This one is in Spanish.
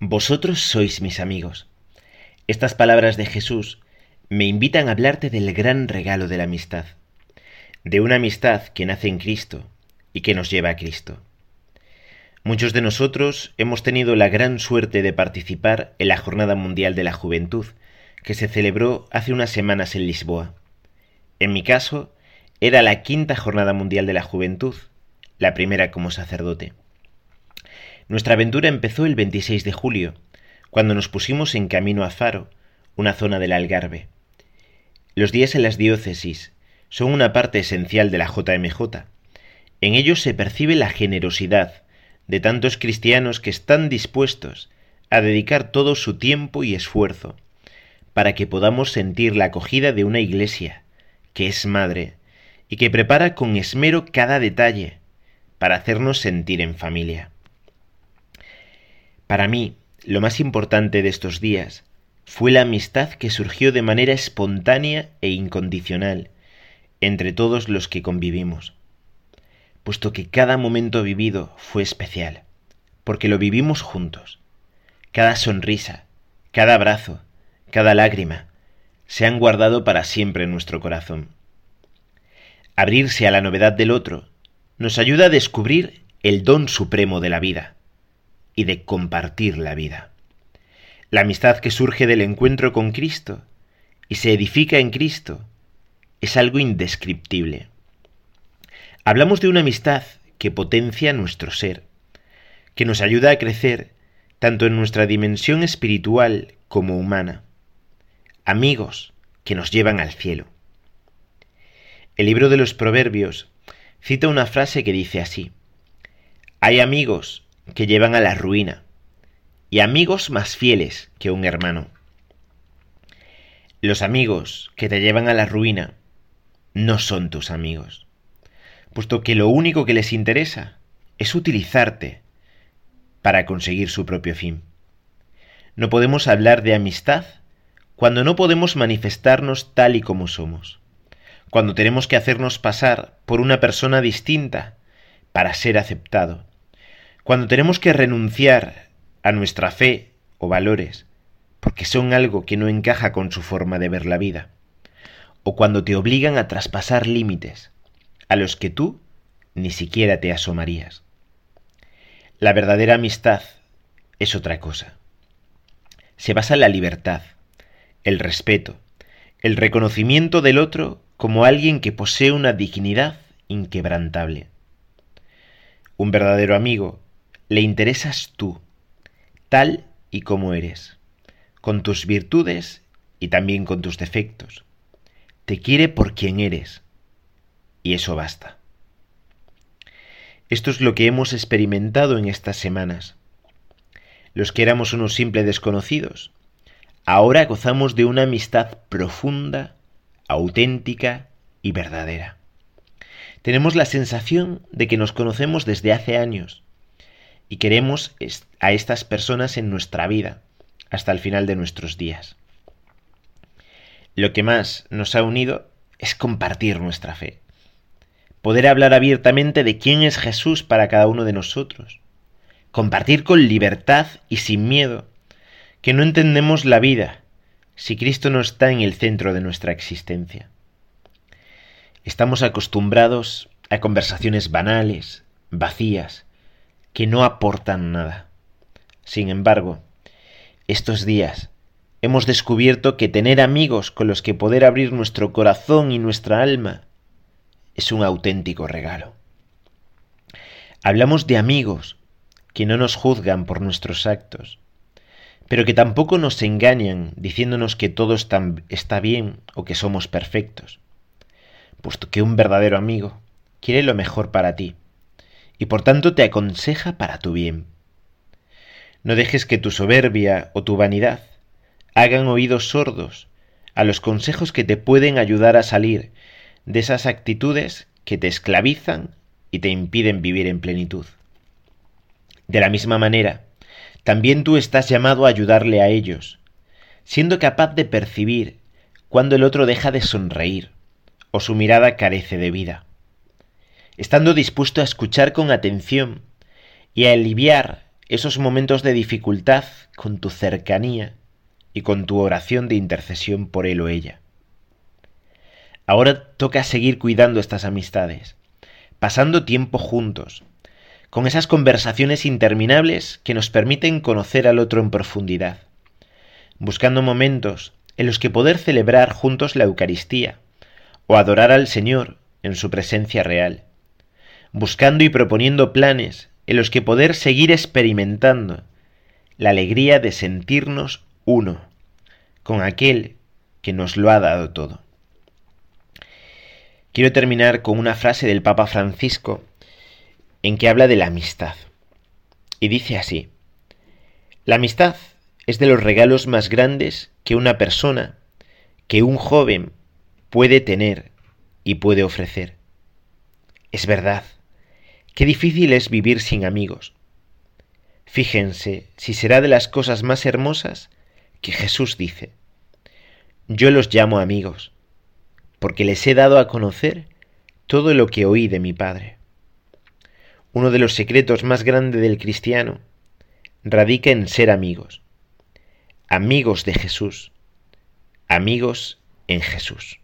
Vosotros sois mis amigos. Estas palabras de Jesús me invitan a hablarte del gran regalo de la amistad, de una amistad que nace en Cristo y que nos lleva a Cristo. Muchos de nosotros hemos tenido la gran suerte de participar en la Jornada Mundial de la Juventud, que se celebró hace unas semanas en Lisboa. En mi caso, era la quinta Jornada Mundial de la Juventud, la primera como sacerdote. Nuestra aventura empezó el 26 de julio, cuando nos pusimos en camino a Faro, una zona del Algarve. Los días en las diócesis son una parte esencial de la JMJ. En ellos se percibe la generosidad de tantos cristianos que están dispuestos a dedicar todo su tiempo y esfuerzo para que podamos sentir la acogida de una iglesia que es madre y que prepara con esmero cada detalle para hacernos sentir en familia. Para mí, lo más importante de estos días fue la amistad que surgió de manera espontánea e incondicional entre todos los que convivimos, puesto que cada momento vivido fue especial, porque lo vivimos juntos. Cada sonrisa, cada abrazo, cada lágrima, se han guardado para siempre en nuestro corazón. Abrirse a la novedad del otro nos ayuda a descubrir el don supremo de la vida, y de compartir la vida. La amistad que surge del encuentro con Cristo y se edifica en Cristo es algo indescriptible. Hablamos de una amistad que potencia nuestro ser, que nos ayuda a crecer tanto en nuestra dimensión espiritual como humana. Amigos que nos llevan al cielo. El libro de los Proverbios cita una frase que dice así, Hay amigos que llevan a la ruina, y amigos más fieles que un hermano. Los amigos que te llevan a la ruina no son tus amigos, puesto que lo único que les interesa es utilizarte para conseguir su propio fin. No podemos hablar de amistad cuando no podemos manifestarnos tal y como somos, cuando tenemos que hacernos pasar por una persona distinta para ser aceptado, cuando tenemos que renunciar a nuestra fe o valores porque son algo que no encaja con su forma de ver la vida, o cuando te obligan a traspasar límites a los que tú ni siquiera te asomarías. La verdadera amistad es otra cosa. Se basa en la libertad, el respeto, el reconocimiento del otro como alguien que posee una dignidad inquebrantable. Un verdadero amigo le interesas tú, tal y como eres, con tus virtudes y también con tus defectos. Te quiere por quien eres, y eso basta. Esto es lo que hemos experimentado en estas semanas. Los que éramos unos simples desconocidos, ahora gozamos de una amistad profunda, auténtica y verdadera. Tenemos la sensación de que nos conocemos desde hace años, y queremos a estas personas en nuestra vida hasta el final de nuestros días. Lo que más nos ha unido es compartir nuestra fe, poder hablar abiertamente de quién es Jesús para cada uno de nosotros, compartir con libertad y sin miedo que no entendemos la vida si Cristo no está en el centro de nuestra existencia. Estamos acostumbrados a conversaciones banales, vacías, que no aportan nada. Sin embargo, estos días hemos descubierto que tener amigos con los que poder abrir nuestro corazón y nuestra alma es un auténtico regalo. Hablamos de amigos que no nos juzgan por nuestros actos, pero que tampoco nos engañan diciéndonos que todo está bien o que somos perfectos, puesto que un verdadero amigo quiere lo mejor para ti y por tanto te aconseja para tu bien. No dejes que tu soberbia o tu vanidad hagan oídos sordos a los consejos que te pueden ayudar a salir de esas actitudes que te esclavizan y te impiden vivir en plenitud. De la misma manera, también tú estás llamado a ayudarle a ellos, siendo capaz de percibir cuando el otro deja de sonreír o su mirada carece de vida estando dispuesto a escuchar con atención y a aliviar esos momentos de dificultad con tu cercanía y con tu oración de intercesión por él o ella. Ahora toca seguir cuidando estas amistades, pasando tiempo juntos, con esas conversaciones interminables que nos permiten conocer al otro en profundidad, buscando momentos en los que poder celebrar juntos la Eucaristía o adorar al Señor en su presencia real, buscando y proponiendo planes en los que poder seguir experimentando la alegría de sentirnos uno con aquel que nos lo ha dado todo. Quiero terminar con una frase del Papa Francisco en que habla de la amistad. Y dice así, la amistad es de los regalos más grandes que una persona, que un joven puede tener y puede ofrecer. Es verdad, qué difícil es vivir sin amigos. Fíjense si será de las cosas más hermosas que Jesús dice, yo los llamo amigos, porque les he dado a conocer todo lo que oí de mi Padre. Uno de los secretos más grandes del cristiano radica en ser amigos, amigos de Jesús, amigos en Jesús.